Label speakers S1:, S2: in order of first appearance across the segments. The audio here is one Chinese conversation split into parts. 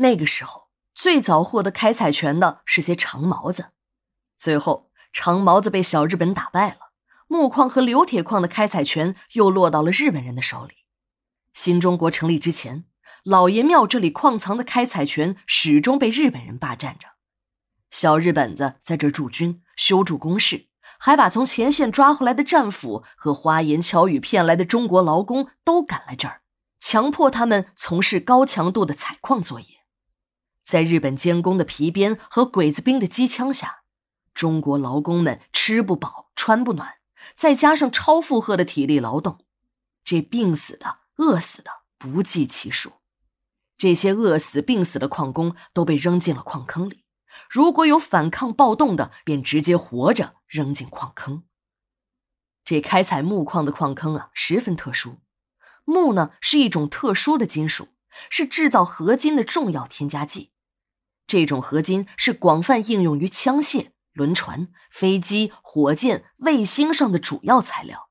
S1: 那个时候，最早获得开采权的是些长毛子。最后，长毛子被小日本打败了，木矿和硫铁矿的开采权又落到了日本人的手里。新中国成立之前，老爷庙这里矿藏的开采权始终被日本人霸占着。小日本子在这驻军、修筑工事，还把从前线抓回来的战俘和花言巧语骗来的中国劳工都赶来这儿，强迫他们从事高强度的采矿作业。在日本监工的皮鞭和鬼子兵的机枪下，中国劳工们吃不饱、穿不暖，再加上超负荷的体力劳动，这病死的。饿死的不计其数，这些饿死、病死的矿工都被扔进了矿坑里。如果有反抗暴动的，便直接活着扔进矿坑。这开采木矿的矿坑啊，十分特殊。木呢是一种特殊的金属，是制造合金的重要添加剂。这种合金是广泛应用于枪械、轮船、飞机、火箭、卫星上的主要材料。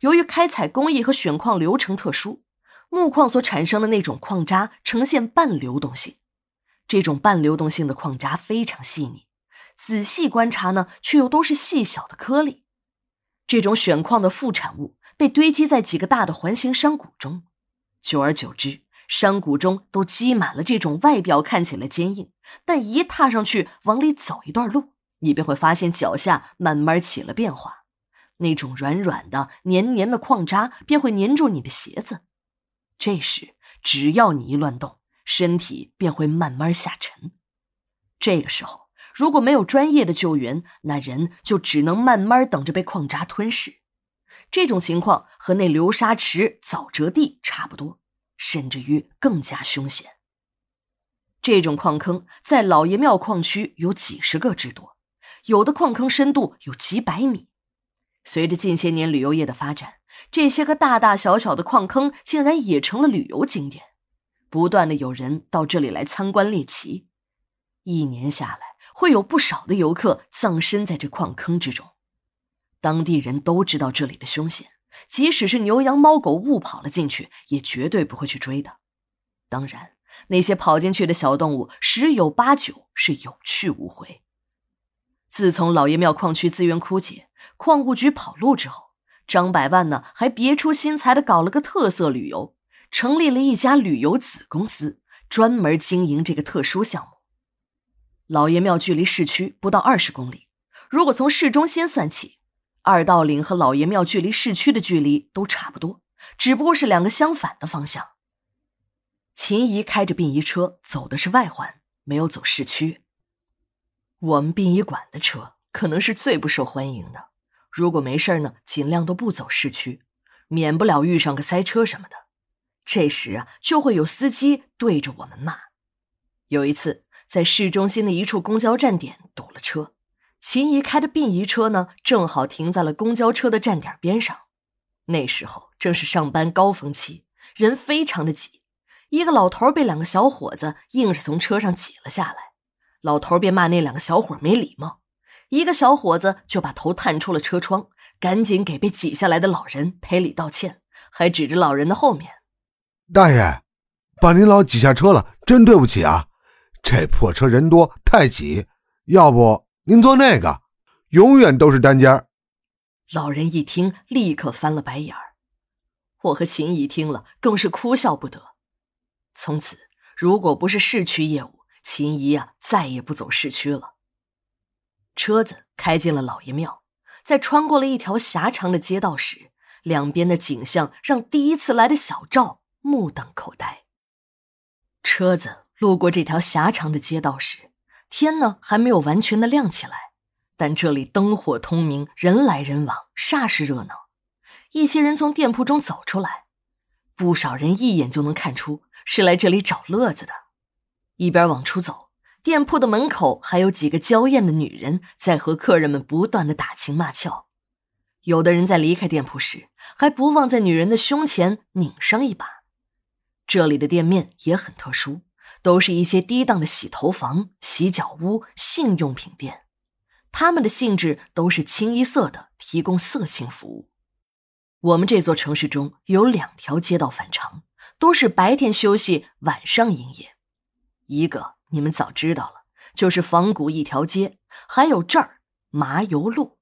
S1: 由于开采工艺和选矿流程特殊，木矿所产生的那种矿渣呈现半流动性。这种半流动性的矿渣非常细腻，仔细观察呢，却又都是细小的颗粒。这种选矿的副产物被堆积在几个大的环形山谷中，久而久之，山谷中都积满了这种外表看起来坚硬，但一踏上去往里走一段路，你便会发现脚下慢慢起了变化。那种软软的、黏黏的矿渣便会粘住你的鞋子，这时只要你一乱动，身体便会慢慢下沉。这个时候如果没有专业的救援，那人就只能慢慢等着被矿渣吞噬。这种情况和那流沙池、沼泽地差不多，甚至于更加凶险。这种矿坑在老爷庙矿区有几十个之多，有的矿坑深度有几百米。随着近些年旅游业的发展，这些个大大小小的矿坑竟然也成了旅游景点，不断的有人到这里来参观猎奇。一年下来，会有不少的游客葬身在这矿坑之中。当地人都知道这里的凶险，即使是牛羊猫狗误跑了进去，也绝对不会去追的。当然，那些跑进去的小动物，十有八九是有去无回。自从老爷庙矿区资源枯竭。矿务局跑路之后，张百万呢还别出心裁的搞了个特色旅游，成立了一家旅游子公司，专门经营这个特殊项目。老爷庙距离市区不到二十公里，如果从市中心算起，二道岭和老爷庙距离市区的距离都差不多，只不过是两个相反的方向。秦姨开着殡仪车走的是外环，没有走市区。我们殡仪馆的车可能是最不受欢迎的。如果没事呢，尽量都不走市区，免不了遇上个塞车什么的。这时啊，就会有司机对着我们骂。有一次，在市中心的一处公交站点堵了车，秦姨开的殡仪车呢，正好停在了公交车的站点边上。那时候正是上班高峰期，人非常的挤。一个老头被两个小伙子硬是从车上挤了下来，老头便骂那两个小伙没礼貌。一个小伙子就把头探出了车窗，赶紧给被挤下来的老人赔礼道歉，还指着老人的后面：“
S2: 大爷，把您老挤下车了，真对不起啊！这破车人多太挤，要不您坐那个，永远都是单间。”
S1: 老人一听，立刻翻了白眼儿。我和秦姨听了，更是哭笑不得。从此，如果不是市区业务，秦姨呀，再也不走市区了。车子开进了老爷庙，在穿过了一条狭长的街道时，两边的景象让第一次来的小赵目瞪口呆。车子路过这条狭长的街道时，天呢还没有完全的亮起来，但这里灯火通明，人来人往，煞是热闹。一些人从店铺中走出来，不少人一眼就能看出是来这里找乐子的，一边往出走。店铺的门口还有几个娇艳的女人在和客人们不断的打情骂俏，有的人在离开店铺时还不忘在女人的胸前拧上一把。这里的店面也很特殊，都是一些低档的洗头房、洗脚屋、性用品店，他们的性质都是清一色的提供色情服务。我们这座城市中有两条街道反常，都是白天休息，晚上营业。一个你们早知道了，就是仿古一条街，还有这儿麻油路。